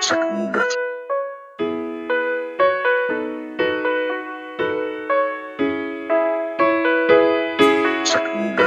seconded seconded